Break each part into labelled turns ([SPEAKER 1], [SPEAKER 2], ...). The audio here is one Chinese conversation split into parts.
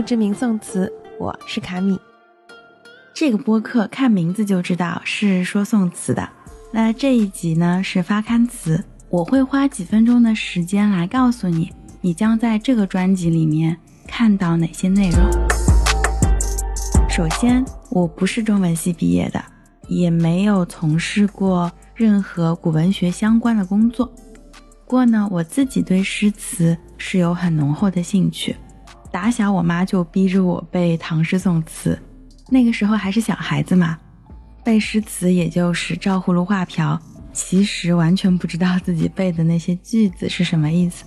[SPEAKER 1] 不知名宋词，我是卡米。
[SPEAKER 2] 这个播客看名字就知道是说宋词的。那这一集呢是发刊词，我会花几分钟的时间来告诉你，你将在这个专辑里面看到哪些内容。首先，我不是中文系毕业的，也没有从事过任何古文学相关的工作。不过呢，我自己对诗词是有很浓厚的兴趣。打小我妈就逼着我背唐诗宋词，那个时候还是小孩子嘛，背诗词也就是照葫芦画瓢，其实完全不知道自己背的那些句子是什么意思，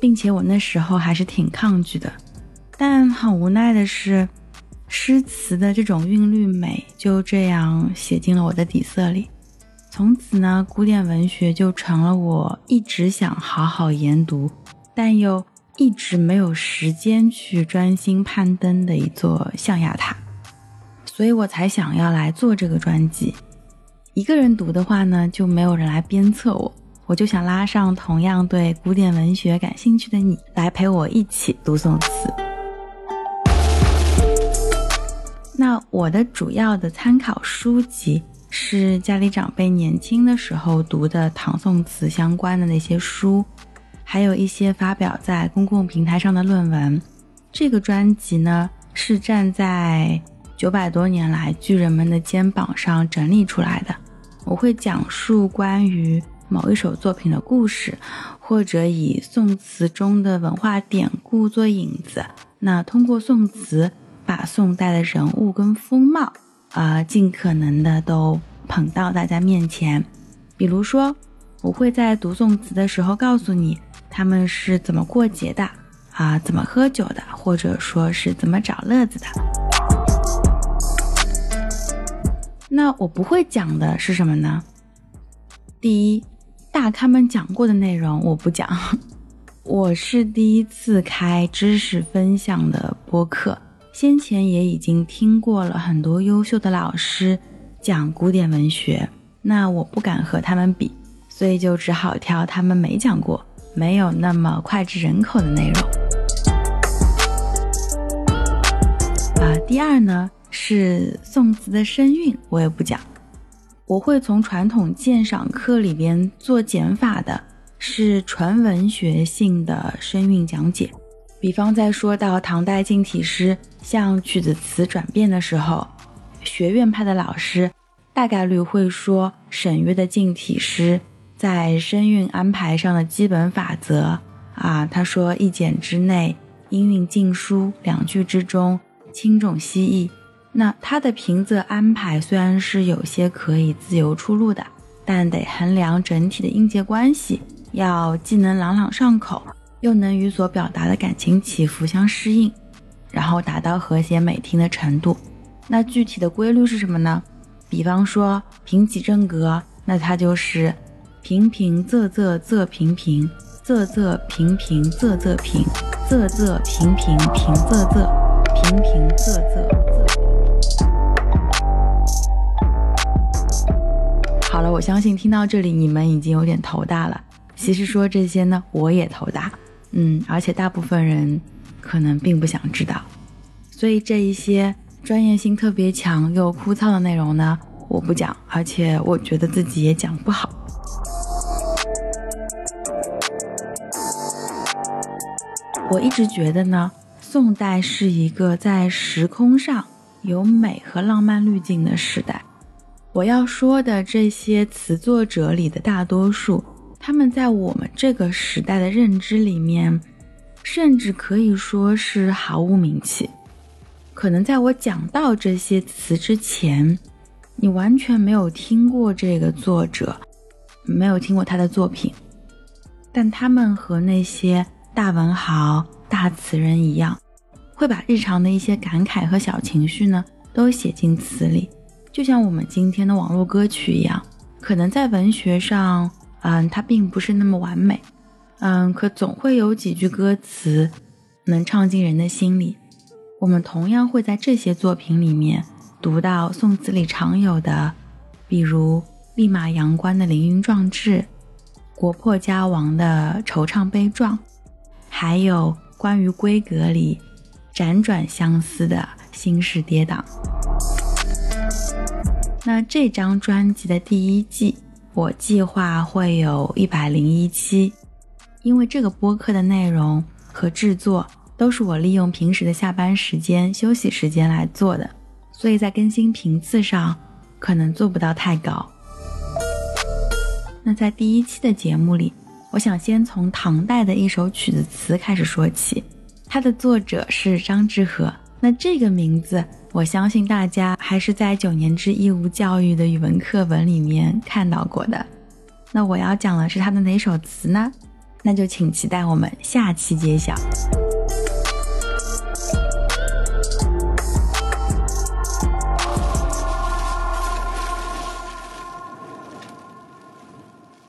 [SPEAKER 2] 并且我那时候还是挺抗拒的。但很无奈的是，诗词的这种韵律美就这样写进了我的底色里，从此呢，古典文学就成了我一直想好好研读，但又。一直没有时间去专心攀登的一座象牙塔，所以我才想要来做这个专辑。一个人读的话呢，就没有人来鞭策我，我就想拉上同样对古典文学感兴趣的你，来陪我一起读宋词。那我的主要的参考书籍是家里长辈年轻的时候读的唐宋词相关的那些书。还有一些发表在公共平台上的论文。这个专辑呢，是站在九百多年来巨人们的肩膀上整理出来的。我会讲述关于某一首作品的故事，或者以宋词中的文化典故做引子，那通过宋词把宋代的人物跟风貌，啊，尽可能的都捧到大家面前。比如说，我会在读宋词的时候告诉你。他们是怎么过节的啊？怎么喝酒的？或者说是怎么找乐子的？那我不会讲的是什么呢？第一，大咖们讲过的内容我不讲。我是第一次开知识分享的播客，先前也已经听过了很多优秀的老师讲古典文学，那我不敢和他们比，所以就只好挑他们没讲过。没有那么脍炙人口的内容啊。第二呢，是宋词的声韵，我也不讲。我会从传统鉴赏课里边做减法的，是纯文学性的声韵讲解。比方在说到唐代近体诗向曲子词转变的时候，学院派的老师大概率会说沈约的近体诗。在声韵安排上的基本法则啊，他说一简之内，音韵尽疏，两句之中轻重稀异。那他的平仄安排虽然是有些可以自由出入的，但得衡量整体的音节关系，要既能朗朗上口，又能与所表达的感情起伏相适应，然后达到和谐美听的程度。那具体的规律是什么呢？比方说平起正格，那它就是。平平仄仄仄平平仄仄平平仄仄平仄仄平平平仄仄平平仄仄仄。好了，我相信听到这里你们已经有点头大了。其实说这些呢，我也头大。嗯，而且大部分人可能并不想知道。所以这一些专业性特别强又枯燥的内容呢，我不讲，而且我觉得自己也讲不好。我一直觉得呢，宋代是一个在时空上有美和浪漫滤镜的时代。我要说的这些词作者里的大多数，他们在我们这个时代的认知里面，甚至可以说是毫无名气。可能在我讲到这些词之前，你完全没有听过这个作者，没有听过他的作品，但他们和那些。大文豪、大词人一样，会把日常的一些感慨和小情绪呢，都写进词里，就像我们今天的网络歌曲一样。可能在文学上，嗯，它并不是那么完美，嗯，可总会有几句歌词能唱进人的心里。我们同样会在这些作品里面读到宋词里常有的，比如立马阳关的凌云壮志，国破家亡的惆怅悲壮。还有关于闺阁里辗转相思的心事跌宕。那这张专辑的第一季，我计划会有一百零一期，因为这个播客的内容和制作都是我利用平时的下班时间、休息时间来做的，所以在更新频次上可能做不到太高。那在第一期的节目里，我想先从唐代的一首曲子词开始说起，它的作者是张志和。那这个名字，我相信大家还是在九年制义务教育的语文课本里面看到过的。那我要讲的是他的哪首词呢？那就请期待我们下期揭晓。